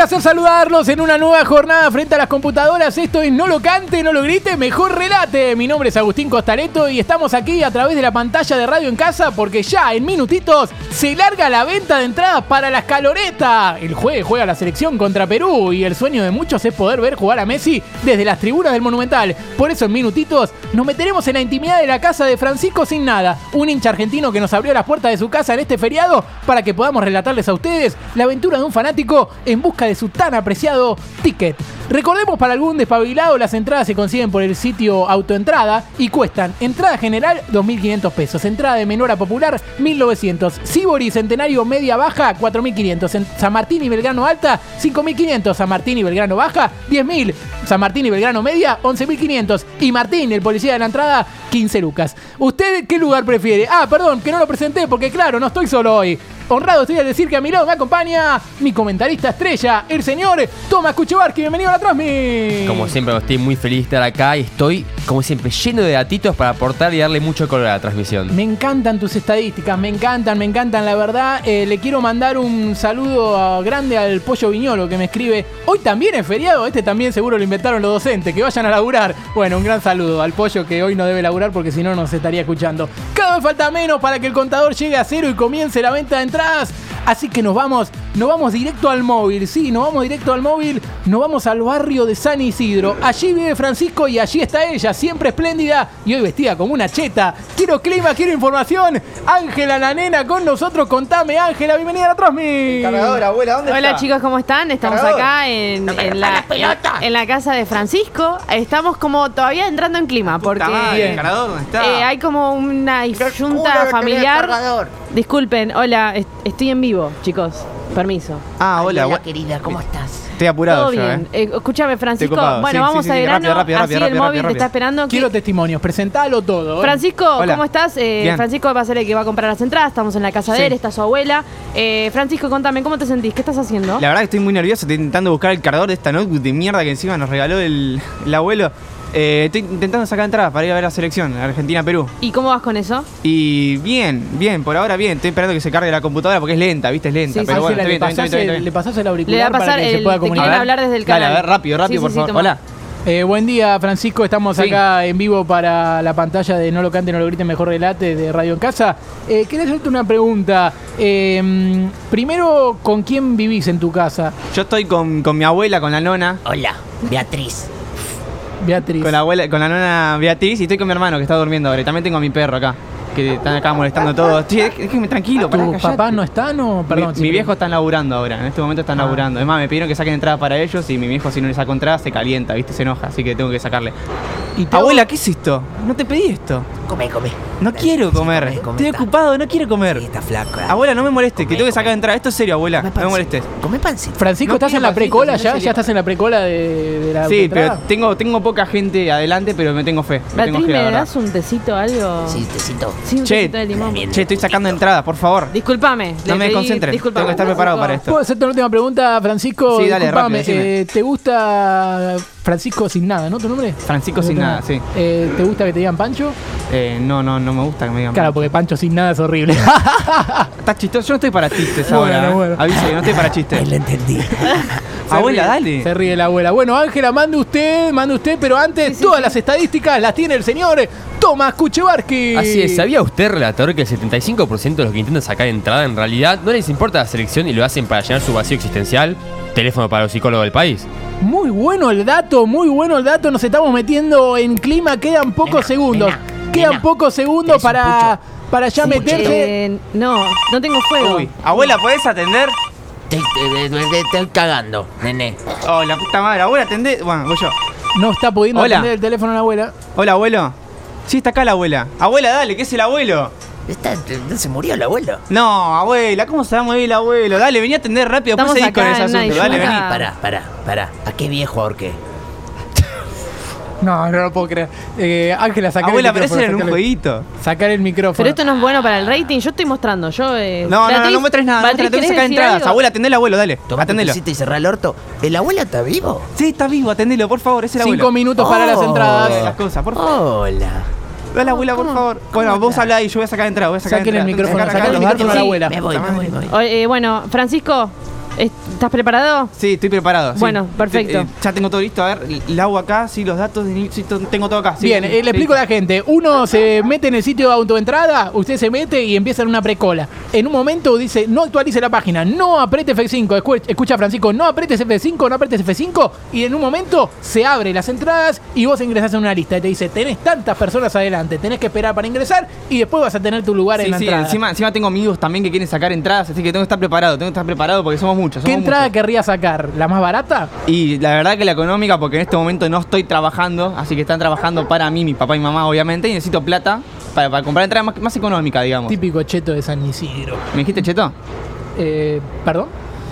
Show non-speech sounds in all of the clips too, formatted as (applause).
Placer saludarlos en una nueva jornada frente a las computadoras. Esto es No lo cante, no lo grite, mejor relate. Mi nombre es Agustín Costareto y estamos aquí a través de la pantalla de Radio en Casa porque ya en minutitos se larga la venta de entradas para la escaloreta. El jueves juega la selección contra Perú y el sueño de muchos es poder ver jugar a Messi desde las tribunas del Monumental. Por eso en minutitos nos meteremos en la intimidad de la casa de Francisco Sin Nada, un hincha argentino que nos abrió las puertas de su casa en este feriado para que podamos relatarles a ustedes la aventura de un fanático en busca de su tan apreciado ticket. Recordemos para algún despabilado, las entradas se consiguen por el sitio Autoentrada y cuestan entrada general 2.500 pesos, entrada de menor popular 1.900, Sibori Centenario Media Baja 4.500, en San Martín y Belgrano Alta 5.500, San Martín y Belgrano Baja 10.000, San Martín y Belgrano Media 11.500 y Martín, el policía de la entrada 15 lucas. ¿Usted qué lugar prefiere? Ah, perdón, que no lo presenté porque claro, no estoy solo hoy. Honrado estoy a decir que a mi lado me acompaña mi comentarista estrella, el señor Tomás Kuchevarki. Bienvenido a la Transmi. Como siempre, estoy muy feliz de estar acá y estoy, como siempre, lleno de datitos para aportar y darle mucho color a la transmisión. Me encantan tus estadísticas, me encantan, me encantan, la verdad. Eh, le quiero mandar un saludo grande al Pollo Viñolo que me escribe. Hoy también es feriado, este también seguro lo inventaron los docentes, que vayan a laburar. Bueno, un gran saludo al Pollo que hoy no debe laburar porque si no nos estaría escuchando. Cada vez falta menos para que el contador llegue a cero y comience la venta de entradas. Así que nos vamos, nos vamos directo al móvil, sí, nos vamos directo al móvil, nos vamos al barrio de San Isidro. Allí vive Francisco y allí está ella, siempre espléndida y hoy vestida como una cheta. Quiero clima, quiero información. Ángela, la nena, con nosotros. Contame, Ángela, bienvenida a la Trosmi. Cargador, abuela, ¿dónde Hola está? chicos, ¿cómo están? Estamos Cargador. acá en, en la, en la casa de Francisco. Estamos como todavía entrando en clima porque madre, Bien. ¿el cargador dónde está? eh, hay como una junta familiar. Disculpen, hola, est- estoy en vivo, chicos. Permiso. Ah, hola, Hola, querida, ¿cómo estás? Estoy apurado Todo yo, bien. eh. Eh, escúchame, Francisco. ocupado. Bueno, Sí, vamos sí, a sí, grano. rápido, rápido, así rápido, el rápido, móvil te rápido. está esperando. Quiero ¿Qué- testimonios, presentalo todo. ¿eh? Francisco, Hola. ¿cómo estás? Eh, Bien. Francisco va a ser el que va a comprar las entradas. Estamos en la casa Sí. de él, está su abuela. Eh, Francisco, contame, ¿cómo te sentís? ¿Qué estás haciendo? La verdad que estoy muy nervioso, estoy intentando buscar el cargador de esta notebook de mierda que encima nos regaló el, el abuelo. Eh, estoy intentando sacar entradas para ir a ver la selección, Argentina-Perú. ¿Y cómo vas con eso? Y bien, bien, por ahora bien. Estoy esperando que se cargue la computadora porque es lenta, ¿viste? Es lenta. Sí, pero sí, bueno, estoy le, bien, le pasás el Le auricular va a pasar para que el. se pueda te comunicar. quieren A ver. hablar desde el Dale, canal. a ver, rápido, rápido, Sí, por sí, sí, favor. Hola. Eh, buen día, Francisco. Estamos Sí. acá en vivo para la pantalla de No lo cante, no lo grite, mejor relate de Radio en Casa. Eh, quería hacerte una pregunta. Eh, mm, primero, ¿con quién vivís en tu casa, Yo estoy con, con mi abuela, con la nona. Hola, Beatriz. Beatriz? Con la abuela, con la nona Beatriz y estoy con mi hermano que está durmiendo ahora. Y también tengo a mi perro acá, que están acá molestando todos. Che, déjeme tranquilo, pará, ¿Tus callate. papás no están o perdón? mi, sí, mi viejo están laburando ahora, en este momento están Ah. laburando. Además, me pidieron que saquen entradas para ellos y mi viejo si no le saco entradas se calienta, ¿viste? Se enoja, así que tengo que sacarle. Y te hago- Abuela, ¿qué es esto? No te pedí esto. Come, come. No quiero sí, comer. come, come, Estoy está. ocupado, no quiero comer. Sí, está flaco. Abuela, no me molestes, que Come, tengo que sacar come. entradas. Esto es serio, abuela. Come No me molestes. Come pancito. Francisco, No ¿estás en la pancito, precola no ya? sería. ¿Ya estás en la precola de, de la Sí, entrada? pero tengo, tengo poca gente adelante, pero me tengo fe. Me tengo Beatriz, fe, la ¿me verdad. das un tecito, algo? Sí, tecito. Sí, un Che, tecito de limón. bien. Che, estoy sacando entradas, por favor. Disculpame. No le me pedí- disculpame. tengo que estar preparado para esto. ¿Puedo hacerte una última pregunta, Francisco? Sí, dale, Disculpame, rápido, decime. eh, ¿Te gusta Francisco sin nada, no? ¿Tu nombre? Francisco sin nada, sí. Eh, ¿Te gusta que te digan Pancho? Eh, no, no, no me gusta que me digan. Claro, porque Pancho sin nada es horrible. (laughs) Está chistoso. Yo no estoy para chistes Bueno, ahora. ¿eh? bueno. Avisa que no estoy para Ahí chistes. (laughs) lo entendí. (laughs) Abuela, dale. Se ríe la abuela. Bueno, Ángela, mande usted, mande usted, pero antes Sí, sí, todas sí. las estadísticas las tiene el señor Tomás Kuchevarski. Así es, ¿sabía usted, relator, que el 75% de los que intentan sacar entrada en realidad no les importa la selección y lo hacen para llenar su vacío existencial? Teléfono para los psicólogos del país. Muy bueno el dato, muy bueno el dato. Nos estamos metiendo en clima, quedan pocos Nena, segundos. nena, quedan nena. pocos segundos ¿Querés un para, para ya meterse. Eh, no, no tengo fuego. Uy, abuela, ¿podés atender? Te, te- te- te estoy cagando, nene. Oh, la puta madre, abuela, atendé. Bueno, voy yo. No está pudiendo Hola. atender el teléfono a la abuela. Hola, abuelo. Sí, está acá la abuela. Abuela, dale, ¿qué es el abuelo? Está- ¿No se murió el abuelo? No, abuela, ¿cómo se va a el abuelo? Dale, vení a atender rápido, después Estamos seguís con acá ese asunto. Dale, vení. Pará, pará, pará. ¿A qué viejo ahorqué? No, no lo puedo creer. Eh, Ángela, sacar Abuela, el pero ese era un jueguito. Sacar el micrófono. Pero esto no es bueno para el rating. Yo estoy mostrando. Yo, eh, No, no, no, no muestres nada. No muestres, tengo que ¿querés sacar entradas. algo? Abuela, atendele al abuelo, dale. Toma Atendelo. y cerrá el orto. ¿El abuelo está vivo? Sí, está vivo, atendelo, por favor, es el abuelo. Cinco minutos para las Oh. entradas. Las cosas, por favor. Hola. Dale, abuela, por ¿cómo? favor. Bueno, vos hablá y yo voy a sacar entradas. Voy a sacar Saquen el micrófono, Sacar saquen el micrófono a la abuela. Me voy, me voy, me voy. Eh, bueno, Francisco, ¿Es- ¿Estás preparado? Sí, estoy preparado. sí. Bueno, perfecto. Eh, ya tengo todo listo. A ver, el agua acá, sí, los datos, de- sí, to- tengo todo acá. sí, Bien, eh, le explico a la gente. Uno se mete en el sitio de autoentrada, usted se mete y empieza en una precola. En un momento dice, no actualice la página, no apriete F5. Escu- Escucha Francisco, no apretes F5, no apretes F5. Y en un momento se abre las entradas y vos ingresás en una lista. Y te dice, tenés tantas personas adelante, tenés que esperar para ingresar y después vas a tener tu lugar en Sí, la sí, entrada. encima, encima tengo amigos también que quieren sacar entradas, así que tengo que estar preparado, tengo que estar preparado porque somos muchos. ¿Qué somos entrada querría sacar? ¿La más barata? Y la verdad que la económica, porque en este momento no estoy trabajando, así que están trabajando para mí, mi papá y mamá, obviamente, y necesito plata para, para comprar entrada más, más económica, digamos. Típico cheto de San Isidro. ¿Me dijiste cheto? Eh, ¿Perdón?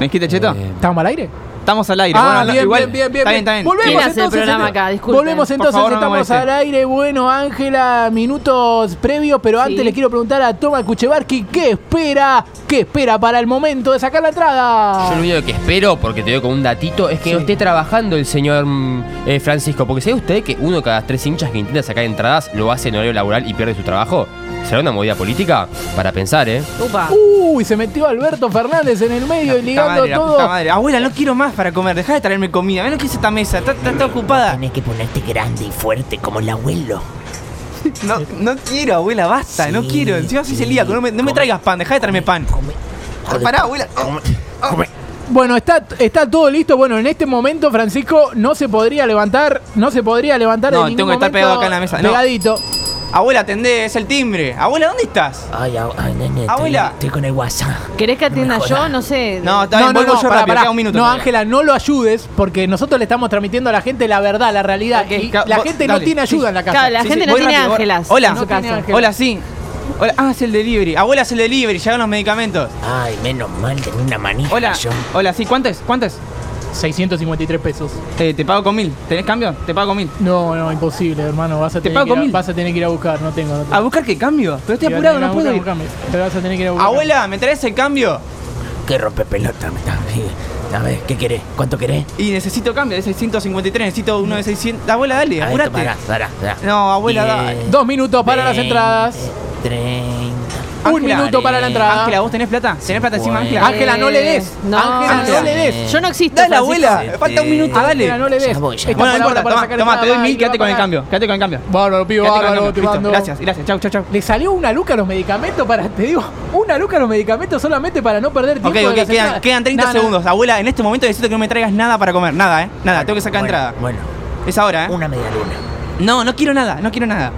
¿Me dijiste cheto? Eh, ¿Estamos al aire? Estamos al aire. Ah, bueno, no, bien, igual, bien, bien, bien, Está bien, bien. está bien. Volvemos ¿Quién hace el entonces, programa señor. acá? Disculpen. Volvemos entonces, favor, estamos al aire. Bueno, Ángela, minutos previos, pero Sí. antes le quiero preguntar a Toma Kuchevarki qué espera, qué espera para el momento de sacar la entrada. Yo lo único que espero, porque te doy como un datito, es que Sí. no esté trabajando el señor mm, eh, Francisco. Porque ¿sabe usted que uno de cada tres hinchas que intenta sacar entradas lo hace en horario laboral y pierde su trabajo? ¿Será una movida política? Para pensar, ¿eh? Upa. Uy, se metió Alberto Fernández en el medio y ligando madre, la puta todo. madre. Abuela, no quiero más para comer. Deja de traerme comida. Lo que es esta mesa. Está, está- está ocupada. Tenés que ponerte grande y fuerte como el abuelo. (laughs) No, no quiero, abuela, basta. No quiero. Encima soy sí. celíaco. No me, no me Come. traigas pan. Deja de traerme pan. Come. Ah, Pará, abuela. Come. Come. Bueno, está, está todo listo. Bueno, en este momento Francisco no se podría levantar, no se podría levantar No, en tengo ningún que estar momento pegado acá en la mesa. No. Abuela, atendé. Es el timbre. Abuela, ¿dónde estás? Ay, ay, nene. estoy- Abuela. Estoy con el WhatsApp. ¿Querés que atienda yo? No sé. No, está bien, vuelvo yo pará, rápido. pará. Queda un minuto. No. Ángela, no lo ayudes porque nosotros le estamos transmitiendo a la gente la verdad, la realidad. Y la vos- gente no dale, tiene ayuda sí. en la casa. Claro, la Sí, gente sí, no tiene ángelas Hola. No. Hola, sí. Hola. Ah, es el delivery. Abuela, es el delivery. Llegan los medicamentos. Ay, menos mal, tenía una manija Hola. yo. Hola, sí. ¿Cuánto es? ¿Cuánto es? 653 pesos. Eh, te pago con mil. ¿Tenés cambio? Te pago con mil. No, no, imposible, hermano. Vas a, Te tener pago que, ir a, con mil. vas a tener que ir a buscar. No tengo, no tengo. ¿A buscar qué cambio? Pero estoy Te apurado, vas a no tener puedo que ir. buscar, buscame. Pero vas a tener que ir a buscar. Abuela, ¿me traes el cambio? ¿Qué rompe pelota? me está- sí. A ver, ¿qué querés? ¿Cuánto querés? Y necesito cambio de 653, necesito uno de 600. Abuela, dale, A ver, apurate. pará, pará, pará. No, abuela, Diez, dale. Dos minutos para las entradas. Un minuto para la entrada. Ángela, ¿vos tenés plata? ¿Tenés plata encima. Ángela? Ángela, no le des. Eh, no, Ángela, no le des. Yo no existo. Dale, Francisco. abuela, falta un minuto, dale. Ángela, no le des. Ya voy, ya Está voy. Bueno, no por ahora importa, toma, te doy mil, quédate con el cambio, quédate con el cambio. Bárbaro, pido, Quédate con el bárbaro, te mando. Gracias, gracias, chau, chau, chau. Le salió una luca a los medicamentos para, te digo, una luca a los medicamentos solamente para no perder tiempo. Ok, de ok, quedan, quedan 30 No, no. segundos. Abuela, en este momento necesito que no me traigas nada para comer. Nada, ¿eh? Nada, tengo que sacar entrada. Bueno, Es ahora, ¿eh? una media luna. No, no quiero nada, no quiero nada.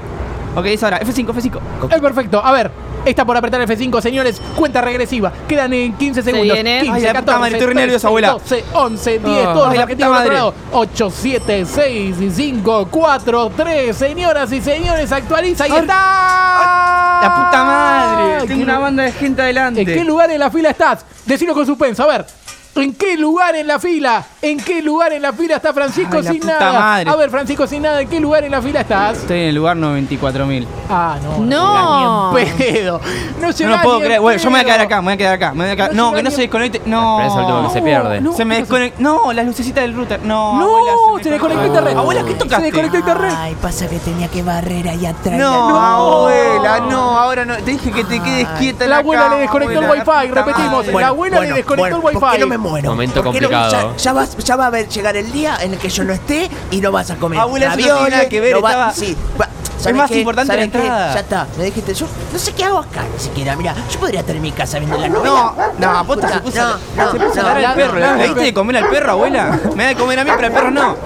Ok, es ahora. F5, F5. Es perfecto. A ver, está por apretar F5, señores. Cuenta regresiva. Quedan en 15 segundos. viene. 15, Ay, la puta 14, madre, estoy re nervioso, abuela. 12, 11, 10, Ah. todos Ay, los lado. 8, 7, 6, 5, 4, 3. Señoras y señores, actualiza. Ahí Ay, está. La puta madre. ¿En Tengo una banda de gente adelante. ¿En qué lugar en la fila estás? Decilo con suspenso. A ver. ¿En qué lugar en la fila? ¿En qué lugar en la fila está Francisco Ay, la sin puta nada? madre. A ver, Francisco sin nada, ¿en qué lugar en la fila estás? Estoy en el lugar 94.000. Ah, no. No. ni en pedo. No No llegás lo puedo creer. Bueno, yo me voy a quedar acá, me voy a quedar acá. me voy a quedar- No No, que no se desconecte. No. Pero es el último que se pierde. no. Se me desconectó. No, las lucecitas del router. No, No, abuela, se desconectó internet. Abuela, ¿qué Se tocaste? desconectó internet. Ay, pasa que tenía que barrer ahí atrás. No, la- abuela, no, ahora no. Te dije que te quedes quieta La la abuela cama, le desconectó el wifi, repetimos. La abuela le desconectó el ¿Por qué wifi. Muero? Momento ¿Por qué no- complicado. ya, ya vas- ya va a ver- llegar el día en el que yo no esté y no vas a comer Abuela, eso no ravioles, tiene nada que ver, no va- estaba- sí, va- ¿sabes más qué? importante ¿Sabes la qué? entrada. Ya está, me dijiste, yo no sé qué hago acá ni siquiera. Mira, yo podría estar en mi casa viendo la novela. No, no, aposta se Puta, puso, no, no, se puso a no, dar al no, perro. ¿Le no, diste de comer al perro, abuela? Me da de comer a mí, pero al perro no.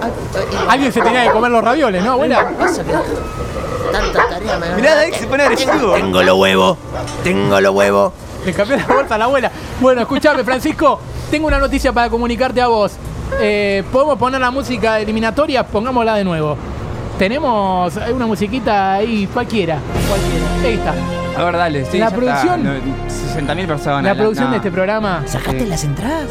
Alguien se tenía que comer los ravioles, ¿no, abuela? Pasa que tanta tarea me Mirá, David se pone agresivo. Tengo los huevos, tengo los huevos. Le cambió la bolsa a la abuela. Bueno, escúchame, Francisco. Tengo una noticia para comunicarte a vos. Eh, ¿Podemos poner la música eliminatoria? Pongámosla de nuevo. Tenemos hay una musiquita ahí, cualquiera. Cualquiera. Ahí está. A ver, dale. Sí, La ya producción- está. No, 60.000 personas. La producción no. de este programa. ¿Sacaste Sí. las entradas?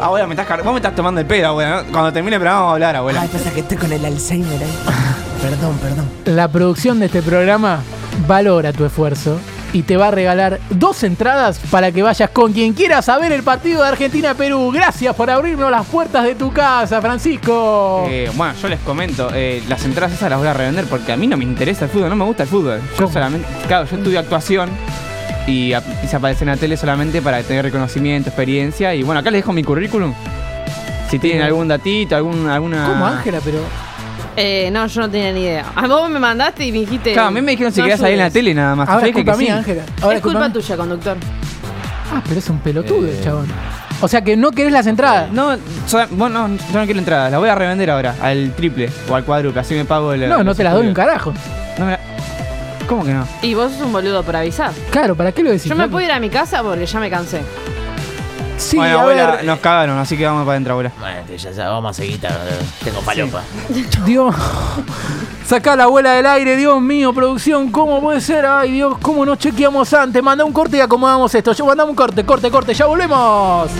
Abuela, me estás car- vos me estás tomando el pedo, abuela. ¿no? Cuando termine el programa vamos a hablar, abuela. Ay, pasa que estoy con el Alzheimer ahí. (laughs) perdón, perdón. La producción de este programa valora tu esfuerzo y te va a regalar dos entradas para que vayas con quien quiera saber el partido de Argentina-Perú. Gracias por abrirnos las puertas de tu casa, Francisco. Eh, bueno, yo les comento, eh, las entradas esas las voy a revender porque a mí no me interesa el fútbol, no me gusta el fútbol. Yo ¿Cómo? solamente, claro, yo estudio actuación y a- quise aparecer en la tele solamente para tener reconocimiento, experiencia. Y bueno, acá les dejo mi currículum. Si tienen algún datito, algún, alguna. ¿Cómo, Ángela? Pero. Eh, no, yo no tenía ni idea. A vos me mandaste y me dijiste. Claro, a mí me dijeron si no querías salir en la tele nada más. Ahora es culpa que sí. mía, Ángela. Ahora Es culpa tuya, conductor. Ah, pero es un pelotudo el chabón. O sea que no querés las entradas. No, so- bueno, no, yo no quiero entrada. La voy a revender ahora, al triple o al cuádruple. Así me pago el. No, no te las doy un carajo. No me la- ¿Cómo que no? Y vos sos un boludo por avisar. Claro, ¿para qué lo decís? Yo me puedo ir a mi casa porque ya me cansé. Sí, bueno, a abuela, ver. nos cagaron, así que vamos para adentro, abuela. Bueno, ya vamos a seguir. Tengo palopa. Dios. Sacá a la abuela del aire, Dios mío, producción, ¿cómo puede ser? Ay, Dios, ¿cómo no chequeamos antes? Manda un corte y acomodamos esto. Yo mandamos un corte, corte, corte, ya volvemos.